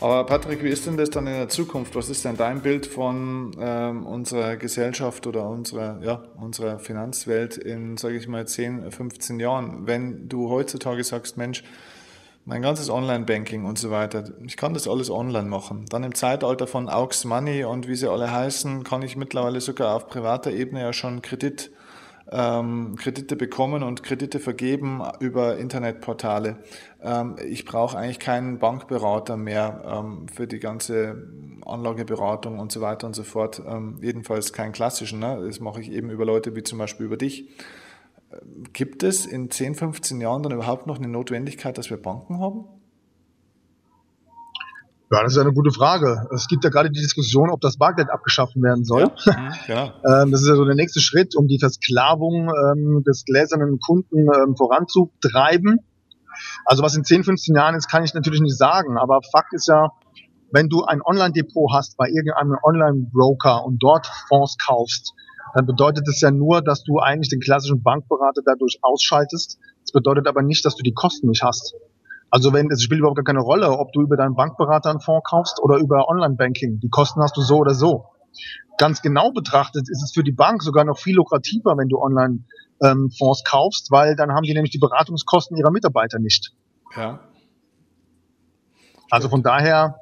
Aber Patrick, wie ist denn das dann in der Zukunft? Was ist denn dein Bild von ähm, unserer Gesellschaft oder unserer, ja, unserer Finanzwelt in, sage ich mal, 10, 15 Jahren? Wenn du heutzutage sagst, Mensch, mein ganzes Online-Banking und so weiter, ich kann das alles online machen. Dann im Zeitalter von Aux Money und wie sie alle heißen, kann ich mittlerweile sogar auf privater Ebene ja schon Kredit ähm, Kredite bekommen und Kredite vergeben über Internetportale. Ähm, ich brauche eigentlich keinen Bankberater mehr ähm, für die ganze Anlageberatung und so weiter und so fort. Ähm, jedenfalls keinen klassischen. Ne? Das mache ich eben über Leute wie zum Beispiel über dich. Ähm, gibt es in 10, 15 Jahren dann überhaupt noch eine Notwendigkeit, dass wir Banken haben? Ja, das ist eine gute Frage. Es gibt ja gerade die Diskussion, ob das Bargeld abgeschafft werden soll. Ja, mhm, ja. ähm, das ist ja so der nächste Schritt, um die Versklavung ähm, des gläsernen Kunden ähm, voranzutreiben. Also was in 10, 15 Jahren ist, kann ich natürlich nicht sagen. Aber Fakt ist ja, wenn du ein Online-Depot hast bei irgendeinem Online-Broker und dort Fonds kaufst, dann bedeutet es ja nur, dass du eigentlich den klassischen Bankberater dadurch ausschaltest. Das bedeutet aber nicht, dass du die Kosten nicht hast. Also wenn es spielt überhaupt gar keine Rolle, ob du über deinen Bankberater einen Fonds kaufst oder über Online-Banking. Die Kosten hast du so oder so. Ganz genau betrachtet ist es für die Bank sogar noch viel lukrativer, wenn du Online-Fonds ähm, kaufst, weil dann haben die nämlich die Beratungskosten ihrer Mitarbeiter nicht. Ja. Also von daher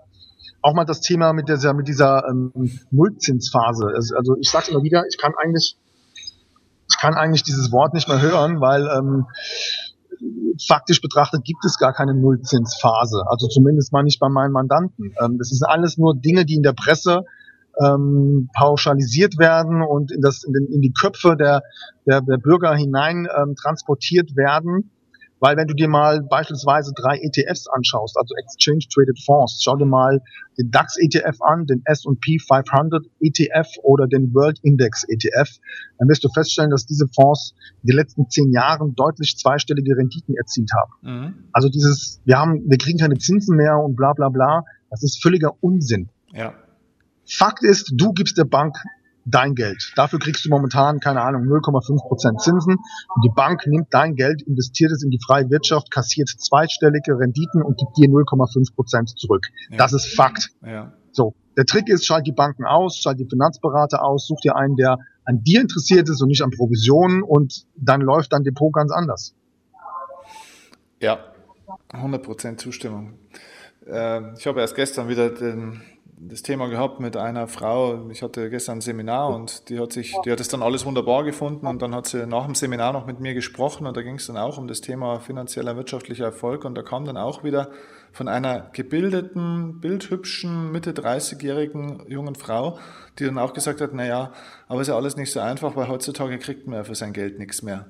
auch mal das Thema mit dieser, mit dieser ähm, Nullzinsphase. Also, also ich sage immer wieder, ich kann eigentlich, ich kann eigentlich dieses Wort nicht mehr hören, weil ähm, faktisch betrachtet gibt es gar keine Nullzinsphase. Also zumindest mal nicht bei meinen Mandanten. Ähm, das sind alles nur Dinge, die in der Presse ähm, pauschalisiert werden und in, das, in, den, in die Köpfe der, der, der Bürger hinein ähm, transportiert werden. Weil wenn du dir mal beispielsweise drei ETFs anschaust, also Exchange Traded Fonds, schau dir mal den DAX ETF an, den S&P 500 ETF oder den World Index ETF, dann wirst du feststellen, dass diese Fonds in den letzten zehn Jahren deutlich zweistellige Renditen erzielt haben. Mhm. Also dieses, wir haben, wir kriegen keine Zinsen mehr und bla bla bla, das ist völliger Unsinn. Ja. Fakt ist, du gibst der Bank dein Geld. Dafür kriegst du momentan, keine Ahnung, 0,5 Prozent Zinsen. Und die Bank nimmt dein Geld, investiert es in die freie Wirtschaft, kassiert zweistellige Renditen und gibt dir 0,5 Prozent zurück. Ja. Das ist Fakt. Ja. So. Der Trick ist, schalt die Banken aus, schalt die Finanzberater aus, such dir einen, der an dir interessiert ist und nicht an Provisionen und dann läuft dein Depot ganz anders. Ja, 100 Prozent Zustimmung. Ähm, ich habe erst gestern wieder den, das Thema gehabt mit einer Frau. Ich hatte gestern ein Seminar und die hat sich, die hat es dann alles wunderbar gefunden und dann hat sie nach dem Seminar noch mit mir gesprochen und da ging es dann auch um das Thema finanzieller wirtschaftlicher Erfolg und da kam dann auch wieder von einer gebildeten, bildhübschen, Mitte 30-jährigen jungen Frau, die dann auch gesagt hat, naja, aber ist ja alles nicht so einfach, weil heutzutage kriegt man ja für sein Geld nichts mehr.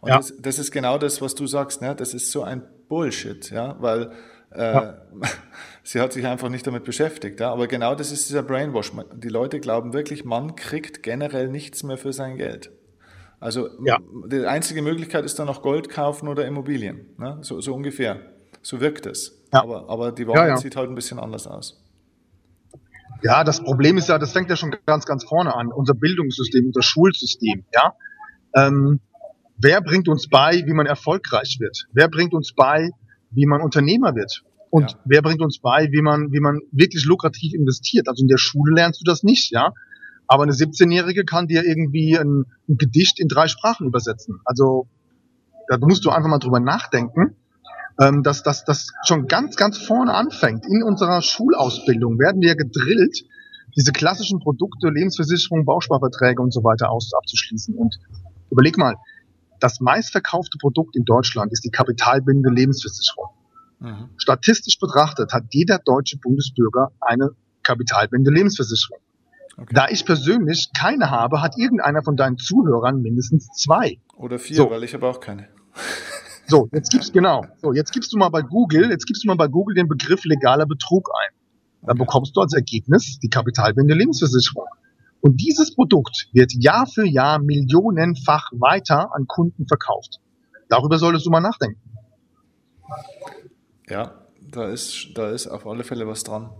Und ja. das, das, ist genau das, was du sagst, ne? das ist so ein Bullshit, ja, weil ja. sie hat sich einfach nicht damit beschäftigt. Ja? Aber genau das ist dieser Brainwash. Die Leute glauben wirklich, man kriegt generell nichts mehr für sein Geld. Also ja. die einzige Möglichkeit ist dann noch Gold kaufen oder Immobilien. Ne? So, so ungefähr. So wirkt es. Ja. Aber, aber die Wahrheit sieht halt ein bisschen anders aus. Ja, das Problem ist ja, das fängt ja schon ganz, ganz vorne an. Unser Bildungssystem, unser Schulsystem. Ja, ähm, wer bringt uns bei, wie man erfolgreich wird? Wer bringt uns bei, wie man Unternehmer wird. Und ja. wer bringt uns bei, wie man, wie man wirklich lukrativ investiert? Also in der Schule lernst du das nicht, ja. Aber eine 17-Jährige kann dir irgendwie ein, ein, Gedicht in drei Sprachen übersetzen. Also da musst du einfach mal drüber nachdenken, ähm, dass das schon ganz, ganz vorne anfängt. In unserer Schulausbildung werden wir gedrillt, diese klassischen Produkte, Lebensversicherung, Bausparverträge und so weiter aus, abzuschließen. Und überleg mal, das meistverkaufte Produkt in Deutschland ist die kapitalbindende Lebensversicherung. Mhm. Statistisch betrachtet hat jeder deutsche Bundesbürger eine kapitalbindende Lebensversicherung. Okay. Da ich persönlich keine habe, hat irgendeiner von deinen Zuhörern mindestens zwei. Oder vier, so. weil ich habe auch keine. So, jetzt gibst genau. So, jetzt gibst du mal bei Google, jetzt gibst du mal bei Google den Begriff legaler Betrug ein. Dann okay. bekommst du als Ergebnis die kapitalbindende Lebensversicherung. Und dieses Produkt wird Jahr für Jahr millionenfach weiter an Kunden verkauft. Darüber solltest du mal nachdenken. Ja, da ist, da ist auf alle Fälle was dran.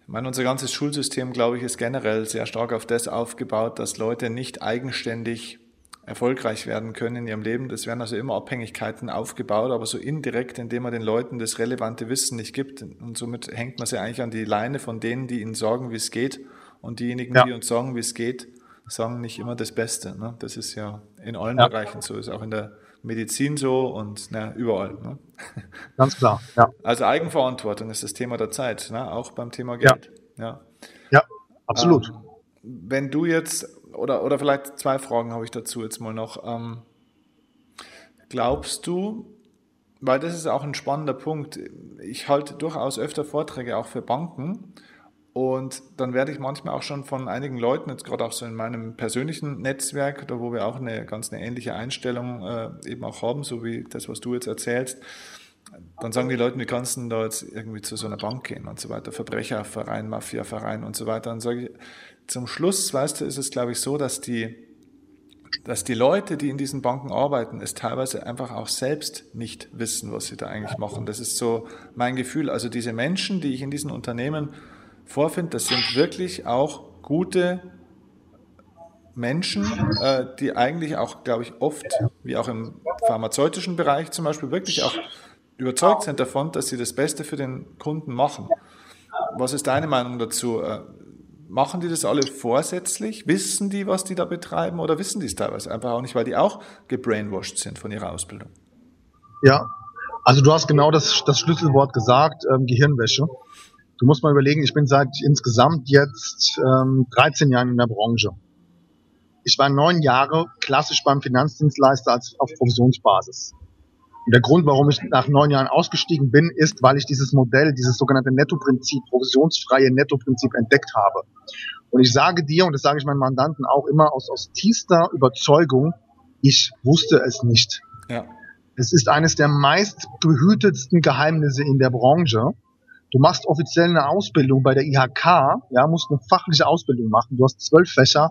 Ich meine, unser ganzes Schulsystem, glaube ich, ist generell sehr stark auf das aufgebaut, dass Leute nicht eigenständig erfolgreich werden können in ihrem Leben. Das werden also immer Abhängigkeiten aufgebaut, aber so indirekt, indem man den Leuten das relevante Wissen nicht gibt. Und somit hängt man sie eigentlich an die Leine von denen, die ihnen sagen, wie es geht. Und diejenigen, ja. die uns sagen, wie es geht, sagen nicht immer das Beste. Ne? Das ist ja in allen ja. Bereichen so, ist auch in der Medizin so und ne, überall. Ne? Ganz klar, ja. Also Eigenverantwortung ist das Thema der Zeit, ne? auch beim Thema Geld. Ja, ja. ja absolut. Ähm, wenn du jetzt, oder, oder vielleicht zwei Fragen habe ich dazu jetzt mal noch. Ähm, glaubst du, weil das ist auch ein spannender Punkt, ich halte durchaus öfter Vorträge auch für Banken und dann werde ich manchmal auch schon von einigen Leuten, jetzt gerade auch so in meinem persönlichen Netzwerk, da wo wir auch eine ganz eine ähnliche Einstellung äh, eben auch haben, so wie das, was du jetzt erzählst, dann sagen die Leute, wie kannst du da jetzt irgendwie zu so einer Bank gehen und so weiter, Verbrecherverein, Mafiaverein und so weiter. Dann sage ich, zum Schluss, weißt du, ist es, glaube ich, so, dass die, dass die Leute, die in diesen Banken arbeiten, es teilweise einfach auch selbst nicht wissen, was sie da eigentlich machen. Das ist so mein Gefühl. Also diese Menschen, die ich in diesen Unternehmen vorfinde, das sind wirklich auch gute Menschen, äh, die eigentlich auch, glaube ich, oft, wie auch im pharmazeutischen Bereich zum Beispiel, wirklich auch überzeugt sind davon, dass sie das Beste für den Kunden machen. Was ist deine Meinung dazu? Äh, machen die das alle vorsätzlich? Wissen die, was die da betreiben oder wissen die es teilweise einfach auch nicht, weil die auch gebrainwashed sind von ihrer Ausbildung? Ja, also du hast genau das, das Schlüsselwort gesagt, ähm, Gehirnwäsche. Du musst mal überlegen, ich bin seit insgesamt jetzt ähm, 13 Jahren in der Branche. Ich war neun Jahre klassisch beim Finanzdienstleister als auf Provisionsbasis. Und der Grund, warum ich nach neun Jahren ausgestiegen bin, ist, weil ich dieses Modell, dieses sogenannte Netto-Prinzip, provisionsfreie Netto-Prinzip entdeckt habe. Und ich sage dir, und das sage ich meinen Mandanten auch immer aus, aus tiefster Überzeugung, ich wusste es nicht. Ja. Es ist eines der meist behütetsten Geheimnisse in der Branche. Du machst offiziell eine Ausbildung bei der IHK, ja, musst eine fachliche Ausbildung machen. Du hast zwölf Fächer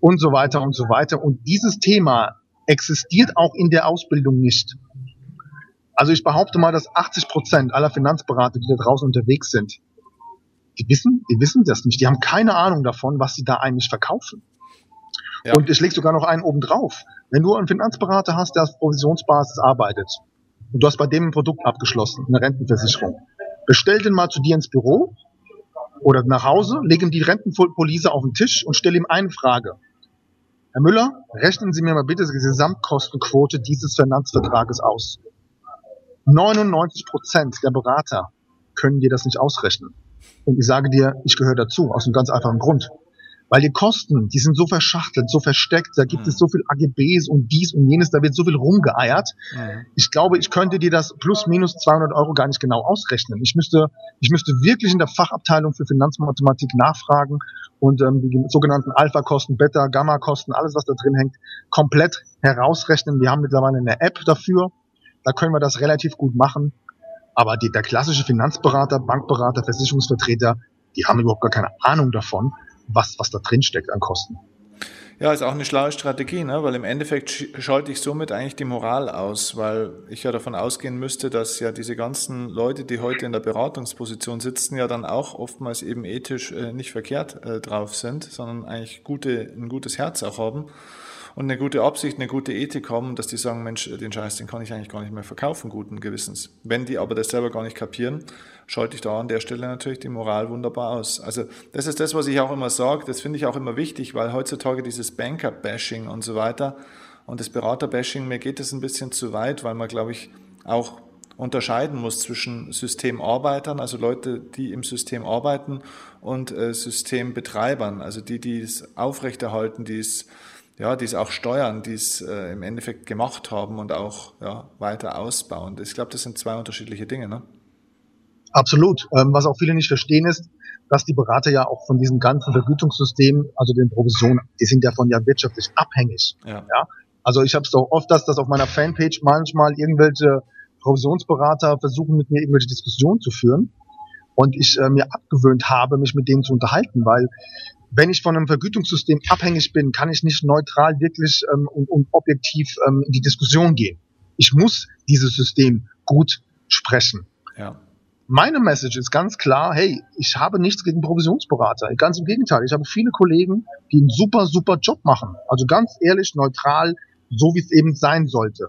und so weiter und so weiter. Und dieses Thema existiert auch in der Ausbildung nicht. Also ich behaupte mal, dass 80 Prozent aller Finanzberater, die da draußen unterwegs sind, die wissen, die wissen das nicht. Die haben keine Ahnung davon, was sie da eigentlich verkaufen. Ja. Und ich lege sogar noch einen oben drauf. Wenn du einen Finanzberater hast, der auf Provisionsbasis arbeitet und du hast bei dem ein Produkt abgeschlossen, eine Rentenversicherung, bestell den mal zu dir ins Büro oder nach Hause, leg ihm die Rentenpolice auf den Tisch und stell ihm eine Frage. Herr Müller, rechnen Sie mir mal bitte die Gesamtkostenquote dieses Finanzvertrages aus. 99 Prozent der Berater können dir das nicht ausrechnen. Und ich sage dir, ich gehöre dazu, aus einem ganz einfachen Grund. Weil die Kosten, die sind so verschachtelt, so versteckt, da gibt mhm. es so viel AGBs und dies und jenes, da wird so viel rumgeeiert. Mhm. Ich glaube, ich könnte dir das plus minus 200 Euro gar nicht genau ausrechnen. Ich müsste, ich müsste wirklich in der Fachabteilung für Finanzmathematik nachfragen und ähm, die sogenannten Alpha-Kosten, Beta, Gamma-Kosten, alles was da drin hängt, komplett herausrechnen. Wir haben mittlerweile eine App dafür. Da können wir das relativ gut machen. Aber die, der klassische Finanzberater, Bankberater, Versicherungsvertreter, die haben überhaupt gar keine Ahnung davon, was, was da drin steckt an Kosten. Ja, ist auch eine schlaue Strategie, ne? weil im Endeffekt schalte ich somit eigentlich die Moral aus, weil ich ja davon ausgehen müsste, dass ja diese ganzen Leute, die heute in der Beratungsposition sitzen, ja dann auch oftmals eben ethisch äh, nicht verkehrt äh, drauf sind, sondern eigentlich gute, ein gutes Herz auch haben und eine gute Absicht, eine gute Ethik haben, dass die sagen, Mensch, den Scheiß, den kann ich eigentlich gar nicht mehr verkaufen, guten Gewissens. Wenn die aber das selber gar nicht kapieren, schalte ich da an der Stelle natürlich die Moral wunderbar aus. Also das ist das, was ich auch immer sage, das finde ich auch immer wichtig, weil heutzutage dieses Banker-Bashing und so weiter und das Berater-Bashing, mir geht das ein bisschen zu weit, weil man, glaube ich, auch unterscheiden muss zwischen Systemarbeitern, also Leute, die im System arbeiten, und äh, Systembetreibern, also die, die es aufrechterhalten, die es ja, die es auch steuern, die es äh, im Endeffekt gemacht haben und auch ja, weiter ausbauen. Ich glaube, das sind zwei unterschiedliche Dinge. Ne? Absolut. Ähm, was auch viele nicht verstehen ist, dass die Berater ja auch von diesem ganzen Vergütungssystem, also den Provisionen, die sind davon ja wirtschaftlich abhängig. Ja. ja? Also ich habe es doch oft, dass das auf meiner Fanpage manchmal irgendwelche Provisionsberater versuchen, mit mir irgendwelche Diskussionen zu führen und ich äh, mir abgewöhnt habe, mich mit denen zu unterhalten, weil wenn ich von einem Vergütungssystem abhängig bin, kann ich nicht neutral wirklich ähm, und, und objektiv ähm, in die Diskussion gehen. Ich muss dieses System gut sprechen. Ja. Meine Message ist ganz klar, hey, ich habe nichts gegen Provisionsberater. Ganz im Gegenteil, ich habe viele Kollegen, die einen super, super Job machen. Also ganz ehrlich, neutral, so wie es eben sein sollte.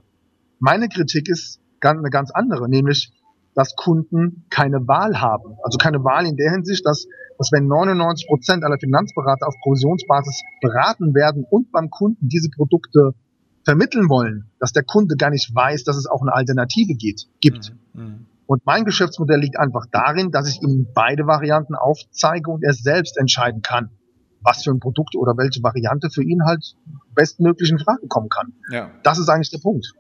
Meine Kritik ist eine ganz andere, nämlich, dass Kunden keine Wahl haben. Also keine Wahl in der Hinsicht, dass, dass wenn 99 Prozent aller Finanzberater auf Provisionsbasis beraten werden und beim Kunden diese Produkte vermitteln wollen, dass der Kunde gar nicht weiß, dass es auch eine Alternative geht, gibt. Mhm. mhm. Und mein Geschäftsmodell liegt einfach darin, dass ich ihm beide Varianten aufzeige und er selbst entscheiden kann, was für ein Produkt oder welche Variante für ihn halt bestmöglich in Frage kommen kann. Ja. Das ist eigentlich der Punkt.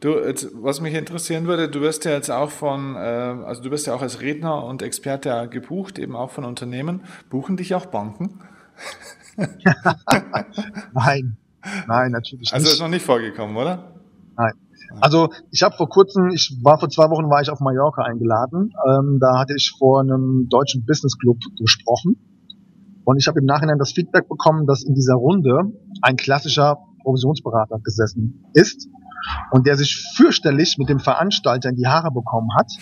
Du, jetzt, was mich interessieren würde, du wirst ja jetzt auch von, äh, also du wirst ja auch als Redner und Experte gebucht, eben auch von Unternehmen. Buchen dich auch Banken? Nein, nein, natürlich also nicht. Also ist noch nicht vorgekommen, oder? Nein. Also ich habe vor kurzem, ich war vor zwei Wochen war ich auf Mallorca eingeladen. Ähm, da hatte ich vor einem deutschen Business Club gesprochen und ich habe im Nachhinein das Feedback bekommen, dass in dieser Runde ein klassischer Provisionsberater gesessen ist und der sich fürchterlich mit dem Veranstalter in die Haare bekommen hat.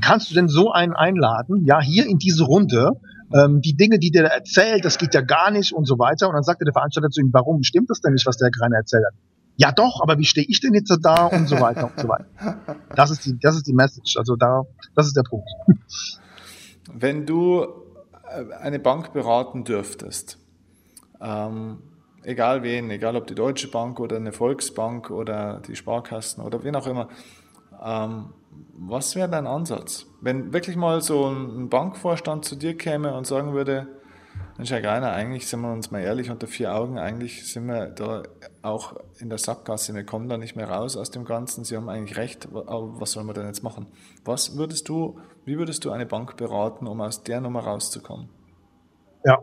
Kannst du denn so einen einladen? Ja, hier in diese Runde. Ähm, die Dinge, die der erzählt, das geht ja gar nicht und so weiter. Und dann sagte der Veranstalter zu ihm, warum stimmt das denn nicht, was der Greiner erzählt hat? ja doch, aber wie stehe ich denn jetzt da und so weiter und so weiter. Das ist die, das ist die Message. Also da, das ist der Punkt. Wenn du äh, eine Bank beraten dürftest, ähm, egal wen, egal ob die Deutsche Bank oder eine Volksbank oder die Sparkassen oder wen auch immer, ähm, was wäre dein Ansatz? Wenn wirklich mal so ein Bankvorstand zu dir käme und sagen würde, Mensch, Herr Greiner, eigentlich sind wir uns mal ehrlich unter vier Augen, eigentlich sind wir da auch in der Sackgasse, wir kommen da nicht mehr raus aus dem Ganzen, Sie haben eigentlich recht, aber was sollen wir denn jetzt machen? Was würdest du, wie würdest du eine Bank beraten, um aus der Nummer rauszukommen? Ja,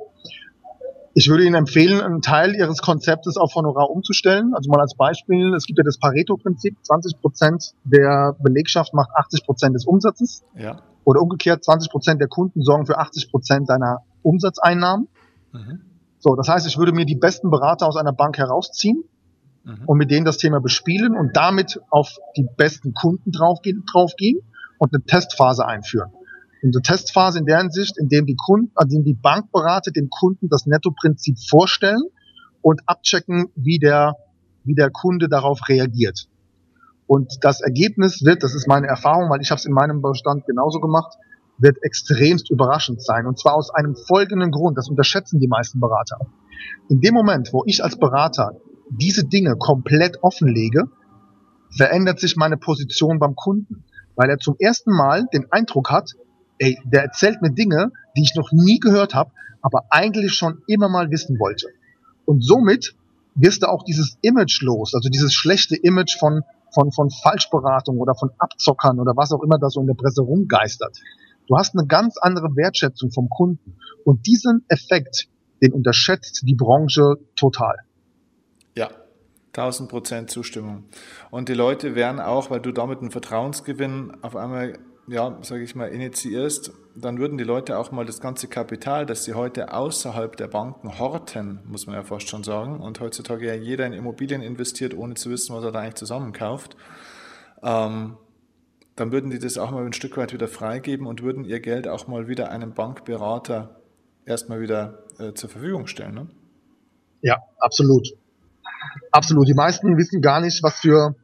ich würde Ihnen empfehlen, einen Teil Ihres Konzeptes auf Honorar umzustellen. Also mal als Beispiel, es gibt ja das Pareto-Prinzip, 20 Prozent der Belegschaft macht 80 Prozent des Umsatzes. Ja. Oder umgekehrt, 20 Prozent der Kunden sorgen für 80 Prozent deiner Umsatzeinnahmen. Mhm. So, das heißt, ich würde mir die besten Berater aus einer Bank herausziehen mhm. und mit denen das Thema bespielen und damit auf die besten Kunden draufgehen, draufgehen und eine Testphase einführen. Eine Testphase in der Hinsicht, in dem die Kunden, an dem die Bankberater dem Kunden das Nettoprinzip vorstellen und abchecken, wie der, wie der Kunde darauf reagiert. Und das Ergebnis wird, das ist meine Erfahrung, weil ich habe es in meinem Bestand genauso gemacht, wird extremst überraschend sein. Und zwar aus einem folgenden Grund, das unterschätzen die meisten Berater. In dem Moment, wo ich als Berater diese Dinge komplett offenlege, verändert sich meine Position beim Kunden, weil er zum ersten Mal den Eindruck hat, ey, der erzählt mir Dinge, die ich noch nie gehört habe, aber eigentlich schon immer mal wissen wollte. Und somit wirst du auch dieses Image los, also dieses schlechte Image von, von, von Falschberatung oder von Abzockern oder was auch immer da so in der Presse rumgeistert. Du hast eine ganz andere Wertschätzung vom Kunden. Und diesen Effekt, den unterschätzt die Branche total. Ja, 1000 Prozent Zustimmung. Und die Leute werden auch, weil du damit einen Vertrauensgewinn auf einmal, ja, sage ich mal, initiierst, dann würden die Leute auch mal das ganze Kapital, das sie heute außerhalb der Banken horten, muss man ja fast schon sagen, und heutzutage ja jeder in Immobilien investiert, ohne zu wissen, was er da eigentlich zusammenkauft, ähm, dann würden die das auch mal ein Stück weit wieder freigeben und würden ihr Geld auch mal wieder einem Bankberater erstmal wieder äh, zur Verfügung stellen. Ne? Ja, absolut. Absolut. Die meisten wissen gar nicht, was für,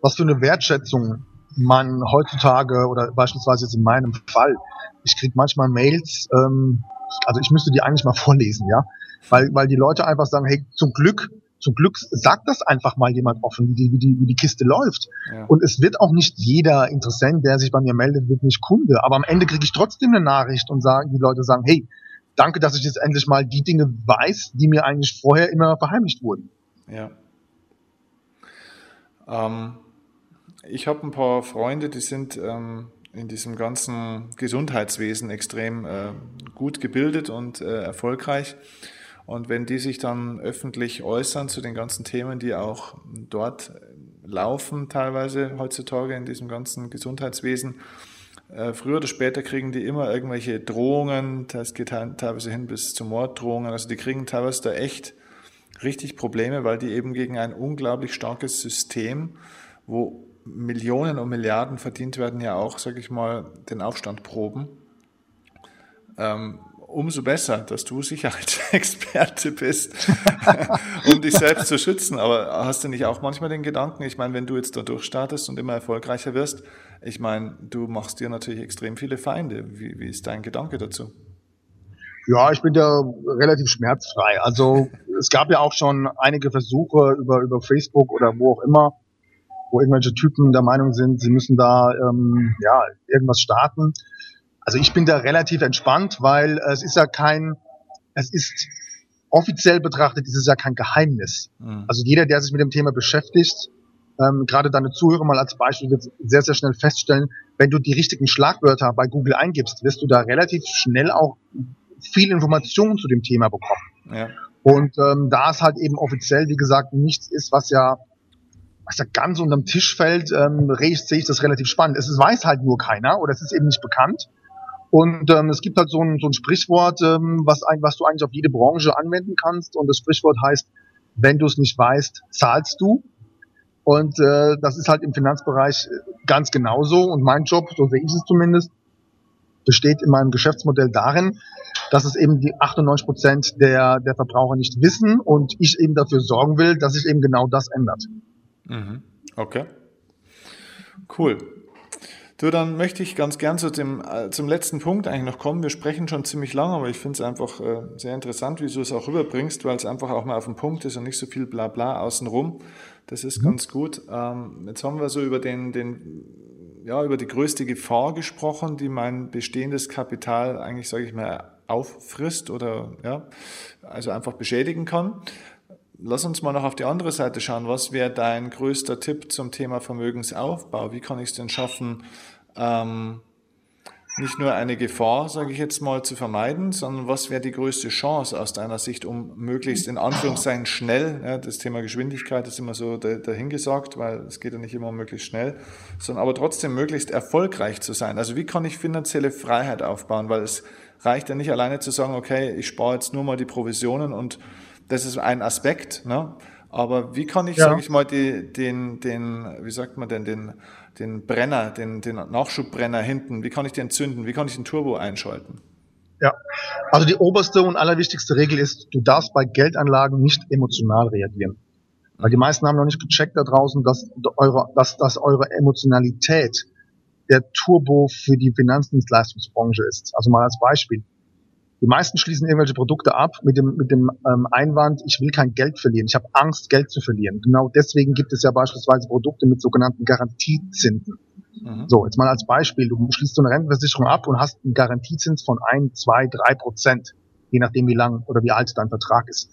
was für eine Wertschätzung man heutzutage oder beispielsweise jetzt in meinem Fall, ich kriege manchmal Mails, ähm, also ich müsste die eigentlich mal vorlesen, ja, weil, weil die Leute einfach sagen, hey, zum Glück zum Glück sagt das einfach mal jemand offen, wie die, wie die, wie die Kiste läuft. Ja. Und es wird auch nicht jeder Interessent, der sich bei mir meldet, wird nicht Kunde. Aber am Ende kriege ich trotzdem eine Nachricht und sagen, die Leute sagen, hey, danke, dass ich jetzt endlich mal die Dinge weiß, die mir eigentlich vorher immer verheimlicht wurden. Ja. Ähm, ich habe ein paar Freunde, die sind ähm, in diesem ganzen Gesundheitswesen extrem äh, gut gebildet und äh, erfolgreich. Und wenn die sich dann öffentlich äußern zu den ganzen Themen, die auch dort laufen, teilweise heutzutage in diesem ganzen Gesundheitswesen, äh, früher oder später kriegen die immer irgendwelche Drohungen, das geht teilweise hin bis zu Morddrohungen, also die kriegen teilweise da echt richtig Probleme, weil die eben gegen ein unglaublich starkes System, wo Millionen und Milliarden verdient werden, ja auch, sage ich mal, den Aufstand proben. Ähm, umso besser, dass du Sicherheitsexperte bist, um dich selbst zu schützen. Aber hast du nicht auch manchmal den Gedanken, ich meine, wenn du jetzt da durchstartest und immer erfolgreicher wirst, ich meine, du machst dir natürlich extrem viele Feinde. Wie, wie ist dein Gedanke dazu? Ja, ich bin da relativ schmerzfrei. Also es gab ja auch schon einige Versuche über, über Facebook oder wo auch immer, wo irgendwelche Typen der Meinung sind, sie müssen da ähm, ja irgendwas starten. Also ich bin da relativ entspannt, weil es ist ja kein, es ist offiziell betrachtet, ist es ja kein Geheimnis. Mhm. Also jeder, der sich mit dem Thema beschäftigt, ähm, gerade deine Zuhörer mal als Beispiel wird sehr, sehr schnell feststellen, wenn du die richtigen Schlagwörter bei Google eingibst, wirst du da relativ schnell auch viel Informationen zu dem Thema bekommen. Ja. Und ähm, da es halt eben offiziell, wie gesagt, nichts ist, was ja was ja ganz unterm Tisch fällt, ähm, sehe ich das relativ spannend. Es weiß halt nur keiner oder es ist eben nicht bekannt. Und ähm, es gibt halt so ein, so ein Sprichwort, ähm, was, ein, was du eigentlich auf jede Branche anwenden kannst. Und das Sprichwort heißt, wenn du es nicht weißt, zahlst du. Und äh, das ist halt im Finanzbereich ganz genauso. Und mein Job, so sehe ich es zumindest, besteht in meinem Geschäftsmodell darin, dass es eben die 98 Prozent der, der Verbraucher nicht wissen und ich eben dafür sorgen will, dass sich eben genau das ändert. Mhm. Okay. Cool. Du, dann möchte ich ganz gern zu dem, äh, zum letzten Punkt eigentlich noch kommen. Wir sprechen schon ziemlich lang, aber ich finde es einfach äh, sehr interessant, wie du es auch rüberbringst, weil es einfach auch mal auf den Punkt ist und nicht so viel Blabla außenrum. Das ist mhm. ganz gut. Ähm, jetzt haben wir so über den, den, ja, über die größte Gefahr gesprochen, die mein bestehendes Kapital eigentlich, sage ich mal, auffrisst oder ja, also einfach beschädigen kann. Lass uns mal noch auf die andere Seite schauen. Was wäre dein größter Tipp zum Thema Vermögensaufbau? Wie kann ich es denn schaffen, ähm, nicht nur eine Gefahr, sage ich jetzt mal, zu vermeiden, sondern was wäre die größte Chance aus deiner Sicht, um möglichst in Anführungszeichen schnell, ja, das Thema Geschwindigkeit ist immer so dahingesagt, weil es geht ja nicht immer möglichst schnell, sondern aber trotzdem möglichst erfolgreich zu sein. Also wie kann ich finanzielle Freiheit aufbauen, weil es reicht ja nicht alleine zu sagen, okay, ich spare jetzt nur mal die Provisionen und das ist ein Aspekt, ne? aber wie kann ich, ja. sage ich mal, die, den, den, wie sagt man denn, den den Brenner, den, den Nachschubbrenner hinten, wie kann ich den zünden, wie kann ich den Turbo einschalten? Ja, also die oberste und allerwichtigste Regel ist, du darfst bei Geldanlagen nicht emotional reagieren. Weil die meisten haben noch nicht gecheckt da draußen, dass eure, dass, dass eure Emotionalität der Turbo für die Finanzdienstleistungsbranche ist. Also mal als Beispiel. Die meisten schließen irgendwelche Produkte ab mit dem, mit dem ähm, Einwand, ich will kein Geld verlieren, ich habe Angst, Geld zu verlieren. Genau deswegen gibt es ja beispielsweise Produkte mit sogenannten Garantiezinsen. Mhm. So, jetzt mal als Beispiel, du schließt so eine Rentenversicherung ab und hast einen Garantiezins von ein, zwei, drei Prozent, je nachdem wie lang oder wie alt dein Vertrag ist.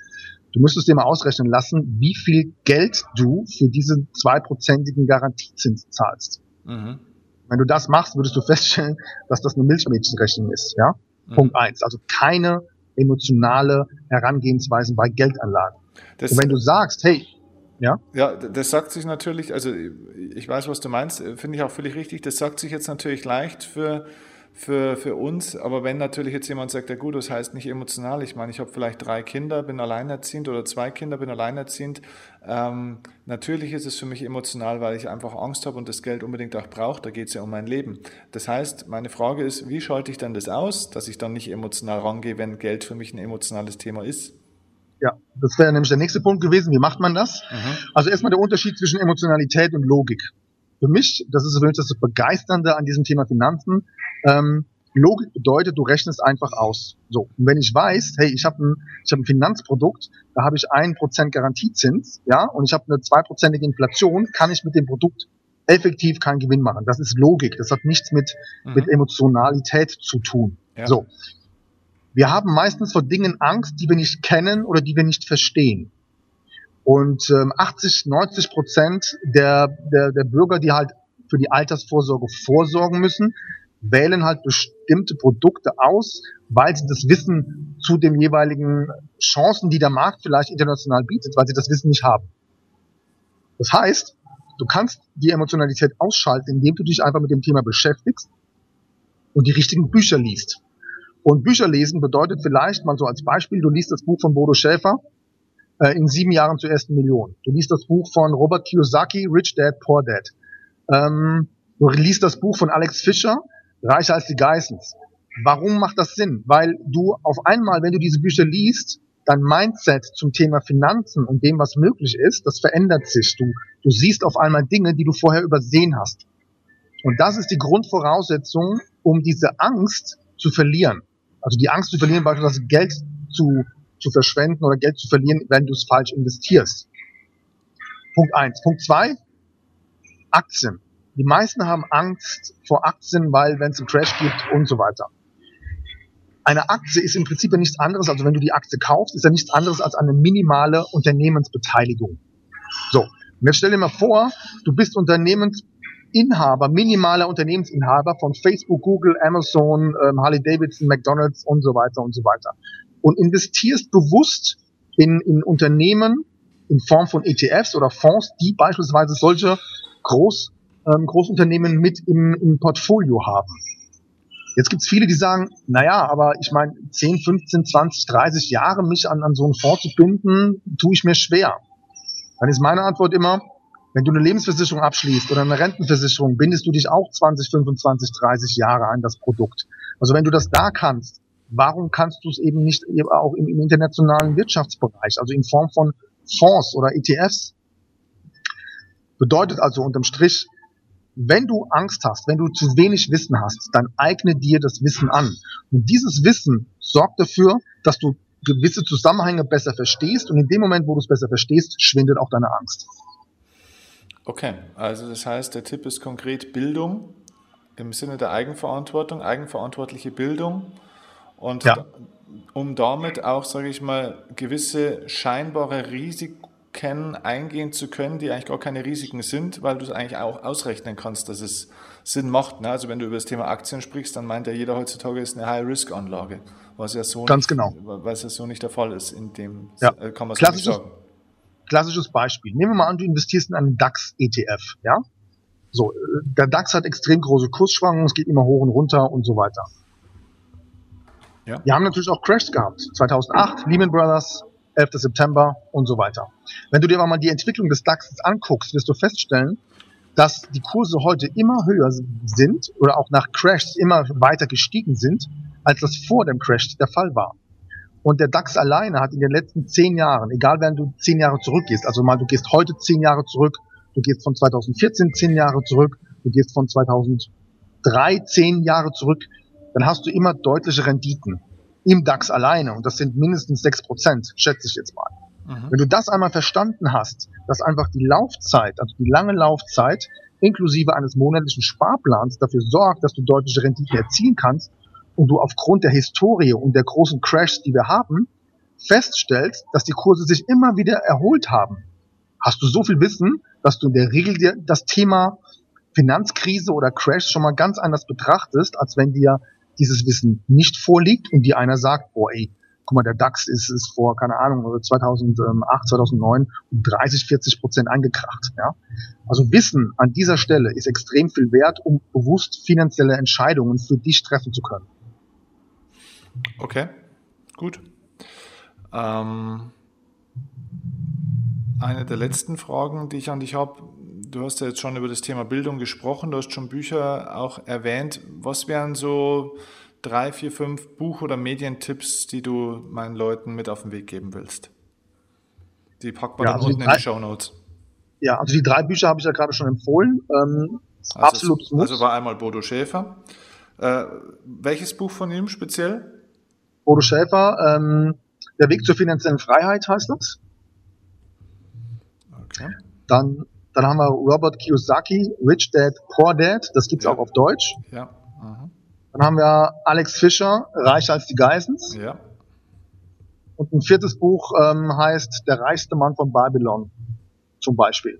Du müsstest dir mal ausrechnen lassen, wie viel Geld du für diesen zweiprozentigen Garantiezins zahlst. Mhm. Wenn du das machst, würdest du feststellen, dass das eine Milchmädchenrechnung ist, ja? Mhm. Punkt eins. Also keine emotionale Herangehensweisen bei Geldanlagen. Das Und wenn du sagst, hey, ja? Ja, das sagt sich natürlich, also ich weiß, was du meinst, finde ich auch völlig richtig. Das sagt sich jetzt natürlich leicht für für, für uns. Aber wenn natürlich jetzt jemand sagt, ja gut, das heißt nicht emotional, ich meine, ich habe vielleicht drei Kinder, bin alleinerziehend oder zwei Kinder, bin alleinerziehend. Ähm, natürlich ist es für mich emotional, weil ich einfach Angst habe und das Geld unbedingt auch brauche. Da geht es ja um mein Leben. Das heißt, meine Frage ist, wie schalte ich dann das aus, dass ich dann nicht emotional rangehe, wenn Geld für mich ein emotionales Thema ist? Ja, das wäre nämlich der nächste Punkt gewesen. Wie macht man das? Mhm. Also erstmal der Unterschied zwischen Emotionalität und Logik. Für mich, das ist übrigens das Begeisternde an diesem Thema Finanzen, ähm, Logik bedeutet, du rechnest einfach aus. So, und wenn ich weiß, hey, ich habe ein, ich hab ein Finanzprodukt, da habe ich ein Prozent Garantiezins, ja, und ich habe eine zweiprozentige Inflation, kann ich mit dem Produkt effektiv keinen Gewinn machen. Das ist Logik. Das hat nichts mit, mhm. mit Emotionalität zu tun. Ja. So. Wir haben meistens vor Dingen Angst, die wir nicht kennen oder die wir nicht verstehen. Und ähm, 80, 90 Prozent der, der, der Bürger, die halt für die Altersvorsorge vorsorgen müssen, wählen halt bestimmte Produkte aus, weil sie das Wissen zu den jeweiligen Chancen, die der Markt vielleicht international bietet, weil sie das Wissen nicht haben. Das heißt, du kannst die Emotionalität ausschalten, indem du dich einfach mit dem Thema beschäftigst und die richtigen Bücher liest. Und Bücher lesen bedeutet vielleicht mal so als Beispiel, du liest das Buch von Bodo Schäfer, äh, in sieben Jahren zur ersten Million. Du liest das Buch von Robert Kiyosaki, Rich Dad, Poor Dad. Ähm, du liest das Buch von Alex Fischer, Reicher als die Geissens. Warum macht das Sinn? Weil du auf einmal, wenn du diese Bücher liest, dein Mindset zum Thema Finanzen und dem, was möglich ist, das verändert sich. Du, du siehst auf einmal Dinge, die du vorher übersehen hast. Und das ist die Grundvoraussetzung, um diese Angst zu verlieren. Also die Angst zu verlieren, beispielsweise Geld zu, zu verschwenden oder Geld zu verlieren, wenn du es falsch investierst. Punkt eins. Punkt zwei, Aktien. Die meisten haben Angst vor Aktien, weil wenn es einen Crash gibt und so weiter. Eine Aktie ist im Prinzip ja nichts anderes, also wenn du die Aktie kaufst, ist ja nichts anderes als eine minimale Unternehmensbeteiligung. So, und jetzt stell dir mal vor, du bist Unternehmensinhaber, minimaler Unternehmensinhaber von Facebook, Google, Amazon, ähm, Harley Davidson, McDonalds und so weiter und so weiter. Und investierst bewusst in, in Unternehmen in Form von ETFs oder Fonds, die beispielsweise solche Groß, ähm, Großunternehmen mit im, im Portfolio haben. Jetzt gibt's viele, die sagen, naja, aber ich meine, 10, 15, 20, 30 Jahre mich an, an so einen Fonds zu binden, tue ich mir schwer. Dann ist meine Antwort immer, wenn du eine Lebensversicherung abschließt oder eine Rentenversicherung, bindest du dich auch 20, 25, 30 Jahre an das Produkt. Also wenn du das da kannst, warum kannst du es eben nicht auch im, im internationalen Wirtschaftsbereich, also in Form von Fonds oder ETFs? Bedeutet also unterm Strich, wenn du Angst hast, wenn du zu wenig Wissen hast, dann eigne dir das Wissen an. Und dieses Wissen sorgt dafür, dass du gewisse Zusammenhänge besser verstehst und in dem Moment, wo du es besser verstehst, schwindet auch deine Angst. Okay, also das heißt, der Tipp ist konkret Bildung im Sinne der Eigenverantwortung, eigenverantwortliche Bildung und ja. um damit auch, sage ich mal, gewisse scheinbare Risiken eingehen zu können, die eigentlich gar keine Risiken sind, weil du es eigentlich auch ausrechnen kannst, dass es Sinn macht. Ne? Also wenn du über das Thema Aktien sprichst, dann meint ja jeder heutzutage ist eine High-Risk-Anlage, was ja so Ganz genau. was ja so nicht der Fall ist. In dem ja. Äh, kann man so nicht sagen. Klassisches Beispiel. Nehmen wir mal an, du investierst in einen DAX-ETF, ja? So, äh, der DAX hat extrem große Kursschwankungen, es geht immer hoch und runter und so weiter. Ja. Wir haben natürlich auch Crashs gehabt. 2008, Lehman Brothers, 11. September und so weiter. Wenn du dir aber mal die Entwicklung des DAX anguckst, wirst du feststellen, dass die Kurse heute immer höher sind oder auch nach Crashs immer weiter gestiegen sind, als das vor dem Crash der Fall war. Und der DAX alleine hat in den letzten zehn Jahren, egal wenn du zehn Jahre zurückgehst, also mal du gehst heute zehn Jahre zurück, du gehst von 2014 zehn Jahre zurück, du gehst von 2003 zehn Jahre zurück, dann hast du immer deutliche Renditen im DAX alleine, und das sind mindestens sechs Prozent, schätze ich jetzt mal. Mhm. Wenn du das einmal verstanden hast, dass einfach die Laufzeit, also die lange Laufzeit, inklusive eines monatlichen Sparplans dafür sorgt, dass du deutliche Renditen erzielen kannst und du aufgrund der Historie und der großen Crashs, die wir haben, feststellst, dass die Kurse sich immer wieder erholt haben, hast du so viel Wissen, dass du in der Regel dir das Thema Finanzkrise oder Crash schon mal ganz anders betrachtest, als wenn dir dieses Wissen nicht vorliegt und dir einer sagt, boah, ey, guck mal, der DAX ist, ist vor, keine Ahnung, 2008, 2009 um 30, 40 Prozent eingekracht. Ja? Also Wissen an dieser Stelle ist extrem viel wert, um bewusst finanzielle Entscheidungen für dich treffen zu können. Okay, gut. Ähm, eine der letzten Fragen, die ich an dich habe, du hast ja jetzt schon über das Thema Bildung gesprochen, du hast schon Bücher auch erwähnt. Was wären so drei, vier, fünf Buch- oder Medientipps, die du meinen Leuten mit auf den Weg geben willst? Die packt man ja, also unten in die Show Notes. Ja, also die drei Bücher habe ich ja gerade schon empfohlen. Ähm, also absolut Muss. Also war einmal Bodo Schäfer. Äh, welches Buch von ihm speziell? Bodo Schäfer, ähm, Der Weg zur finanziellen Freiheit heißt das. Okay. Dann dann haben wir Robert Kiyosaki, Rich Dad, Poor Dad, das gibt's ja. auch auf Deutsch. Ja. Aha. Dann haben wir Alex Fischer, Reicher als die Geissens. Ja. Und ein viertes Buch ähm, heißt Der reichste Mann von Babylon, zum Beispiel.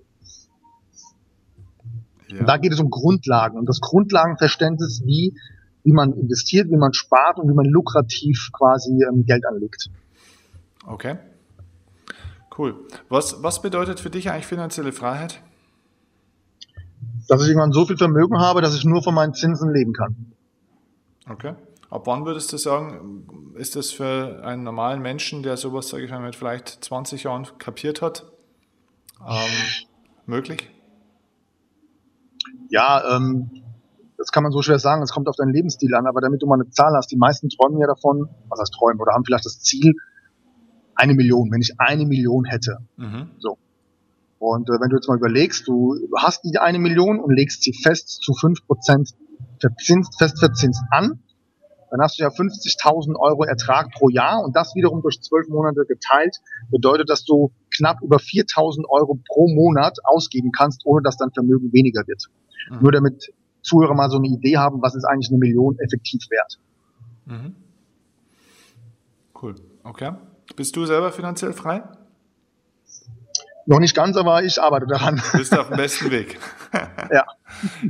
Ja. da geht es um Grundlagen, um das Grundlagenverständnis, wie, wie man investiert, wie man spart und wie man lukrativ quasi ähm, Geld anlegt. Okay. Cool. Was, was bedeutet für dich eigentlich finanzielle Freiheit? Dass ich irgendwann so viel Vermögen habe, dass ich nur von meinen Zinsen leben kann. Okay. Ab wann würdest du sagen, ist das für einen normalen Menschen, der sowas, sage ich mal, mit vielleicht 20 Jahren kapiert hat, ähm, möglich? Ja, ähm, das kann man so schwer sagen, es kommt auf deinen Lebensstil an, aber damit du mal eine Zahl hast, die meisten träumen ja davon, was heißt träumen, oder haben vielleicht das Ziel, eine Million, wenn ich eine Million hätte. Mhm. So. Und äh, wenn du jetzt mal überlegst, du hast die eine Million und legst sie fest zu fünf Prozent verzinst, fest verzinst an, dann hast du ja 50.000 Euro Ertrag pro Jahr und das wiederum durch zwölf Monate geteilt bedeutet, dass du knapp über 4.000 Euro pro Monat ausgeben kannst, ohne dass dein Vermögen weniger wird. Mhm. Nur damit Zuhörer mal so eine Idee haben, was ist eigentlich eine Million effektiv wert. Mhm. Cool. Okay. Bist du selber finanziell frei? Noch nicht ganz, aber ich arbeite daran. Du bist auf dem besten Weg. ja.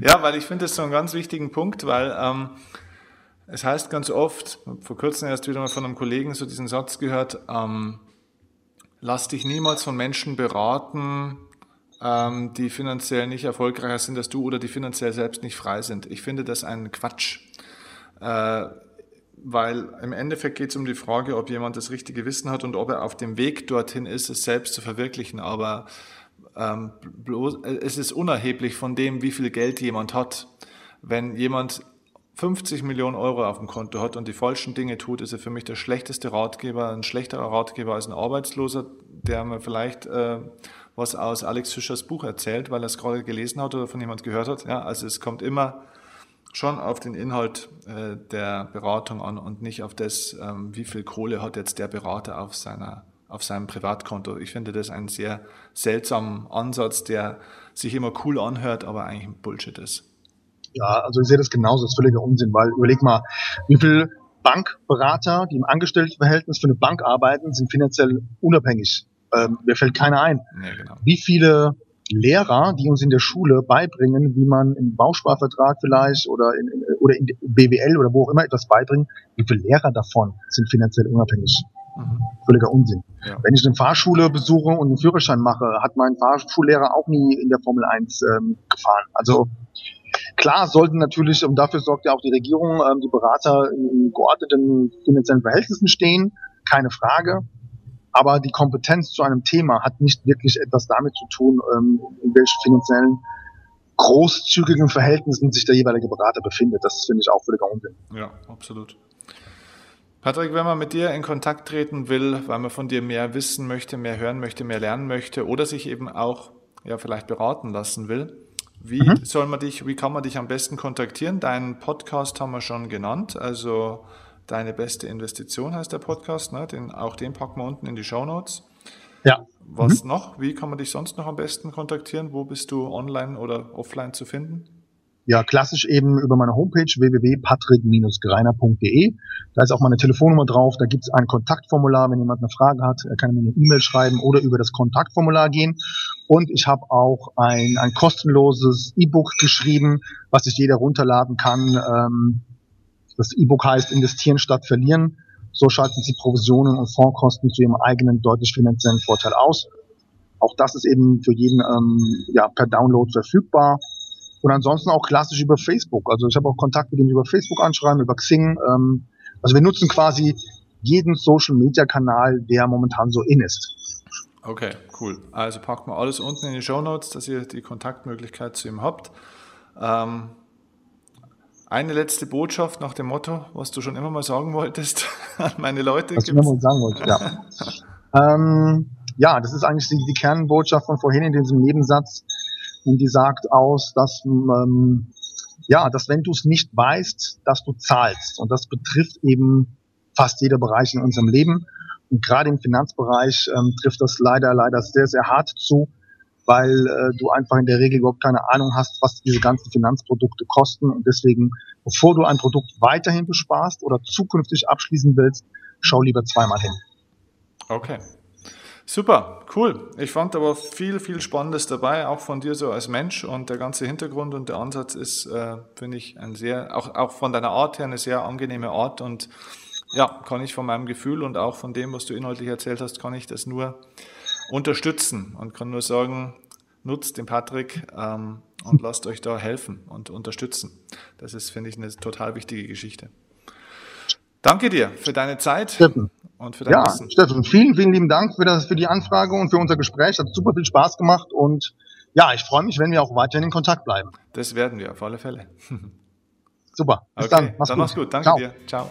Ja, weil ich finde das so einen ganz wichtigen Punkt, weil ähm, es heißt ganz oft, vor kurzem erst wieder mal von einem Kollegen so diesen Satz gehört, ähm, lass dich niemals von Menschen beraten, ähm, die finanziell nicht erfolgreicher sind als du oder die finanziell selbst nicht frei sind. Ich finde das ein Quatsch. Äh, weil im Endeffekt geht es um die Frage, ob jemand das richtige Wissen hat und ob er auf dem Weg dorthin ist, es selbst zu verwirklichen. Aber ähm, bloß, es ist unerheblich von dem, wie viel Geld jemand hat. Wenn jemand 50 Millionen Euro auf dem Konto hat und die falschen Dinge tut, ist er für mich der schlechteste Ratgeber, ein schlechterer Ratgeber als ein Arbeitsloser, der mir vielleicht äh, was aus Alex Fischers Buch erzählt, weil er es gerade gelesen hat oder von jemand gehört hat. Ja, also es kommt immer schon auf den Inhalt äh, der Beratung an und nicht auf das, ähm, wie viel Kohle hat jetzt der Berater auf seiner auf seinem Privatkonto. Ich finde das einen sehr seltsamen Ansatz, der sich immer cool anhört, aber eigentlich Bullshit ist. Ja, also ich sehe das genauso, das ist völliger Unsinn, weil überleg mal, wie viele Bankberater, die im Angestelltenverhältnis für eine Bank arbeiten, sind finanziell unabhängig. Ähm, mir fällt keiner ein. Ja, genau. Wie viele Lehrer, die uns in der Schule beibringen, wie man im Bausparvertrag vielleicht oder in, in, oder in BWL oder wo auch immer etwas beibringen, wie viele Lehrer davon sind finanziell unabhängig? Mhm. Völliger Unsinn. Ja. Wenn ich eine Fahrschule besuche und einen Führerschein mache, hat mein Fahrschullehrer auch nie in der Formel 1 ähm, gefahren. Also klar sollten natürlich, und dafür sorgt ja auch die Regierung, ähm, die Berater in geordneten finanziellen Verhältnissen stehen, keine Frage. Aber die Kompetenz zu einem Thema hat nicht wirklich etwas damit zu tun, ähm, in welchen finanziellen großzügigen Verhältnissen sich der jeweilige Berater befindet. Das finde ich auch völliger Unsinn. Ja, absolut. Patrick, wenn man mit dir in Kontakt treten will, weil man von dir mehr wissen möchte, mehr hören möchte, mehr lernen möchte oder sich eben auch ja vielleicht beraten lassen will, wie mhm. soll man dich, wie kann man dich am besten kontaktieren? Deinen Podcast haben wir schon genannt, also Deine beste Investition heißt der Podcast, ne? den, auch den packen wir unten in die Show Notes. Ja. Was mhm. noch? Wie kann man dich sonst noch am besten kontaktieren? Wo bist du online oder offline zu finden? Ja, klassisch eben über meine Homepage www.patrick-greiner.de. Da ist auch meine Telefonnummer drauf. Da gibt es ein Kontaktformular. Wenn jemand eine Frage hat, kann er mir eine E-Mail schreiben oder über das Kontaktformular gehen. Und ich habe auch ein, ein kostenloses E-Book geschrieben, was sich jeder runterladen kann. Ähm, das E-Book heißt Investieren statt Verlieren. So schalten Sie Provisionen und Fondskosten zu Ihrem eigenen deutlich finanziellen Vorteil aus. Auch das ist eben für jeden ähm, ja, per Download verfügbar. Und ansonsten auch klassisch über Facebook. Also ich habe auch Kontakt mit denen über Facebook anschreiben, über Xing. Ähm, also wir nutzen quasi jeden Social Media Kanal, der momentan so in ist. Okay, cool. Also packen wir alles unten in die Show Notes, dass ihr die Kontaktmöglichkeit zu ihm habt. Ähm, eine letzte Botschaft nach dem Motto, was du schon immer mal sagen wolltest an meine Leute. Was ich immer mal sagen wollte, ja. ähm, ja, das ist eigentlich die, die, Kernbotschaft von vorhin in diesem Nebensatz. Und die sagt aus, dass, ähm, ja, dass wenn du es nicht weißt, dass du zahlst. Und das betrifft eben fast jeder Bereich in unserem Leben. Und gerade im Finanzbereich ähm, trifft das leider, leider sehr, sehr hart zu weil äh, du einfach in der Regel überhaupt keine Ahnung hast, was diese ganzen Finanzprodukte kosten. Und deswegen, bevor du ein Produkt weiterhin besparst oder zukünftig abschließen willst, schau lieber zweimal hin. Okay. Super, cool. Ich fand aber viel, viel Spannendes dabei, auch von dir so als Mensch und der ganze Hintergrund und der Ansatz ist, äh, finde ich, ein sehr, auch, auch von deiner Art her eine sehr angenehme Art und ja, kann ich von meinem Gefühl und auch von dem, was du inhaltlich erzählt hast, kann ich das nur unterstützen und kann nur sagen, nutzt den Patrick ähm, und lasst euch da helfen und unterstützen. Das ist, finde ich, eine total wichtige Geschichte. Danke dir für deine Zeit Steffen. und für dein ja, Wissen. Steffen, vielen, vielen lieben Dank für, das, für die Anfrage und für unser Gespräch. Hat super viel Spaß gemacht und ja, ich freue mich, wenn wir auch weiterhin in Kontakt bleiben. Das werden wir auf alle Fälle. Super. Bis okay, dann. Mach's dann gut. Mach's gut. Danke Ciao. dir. Ciao.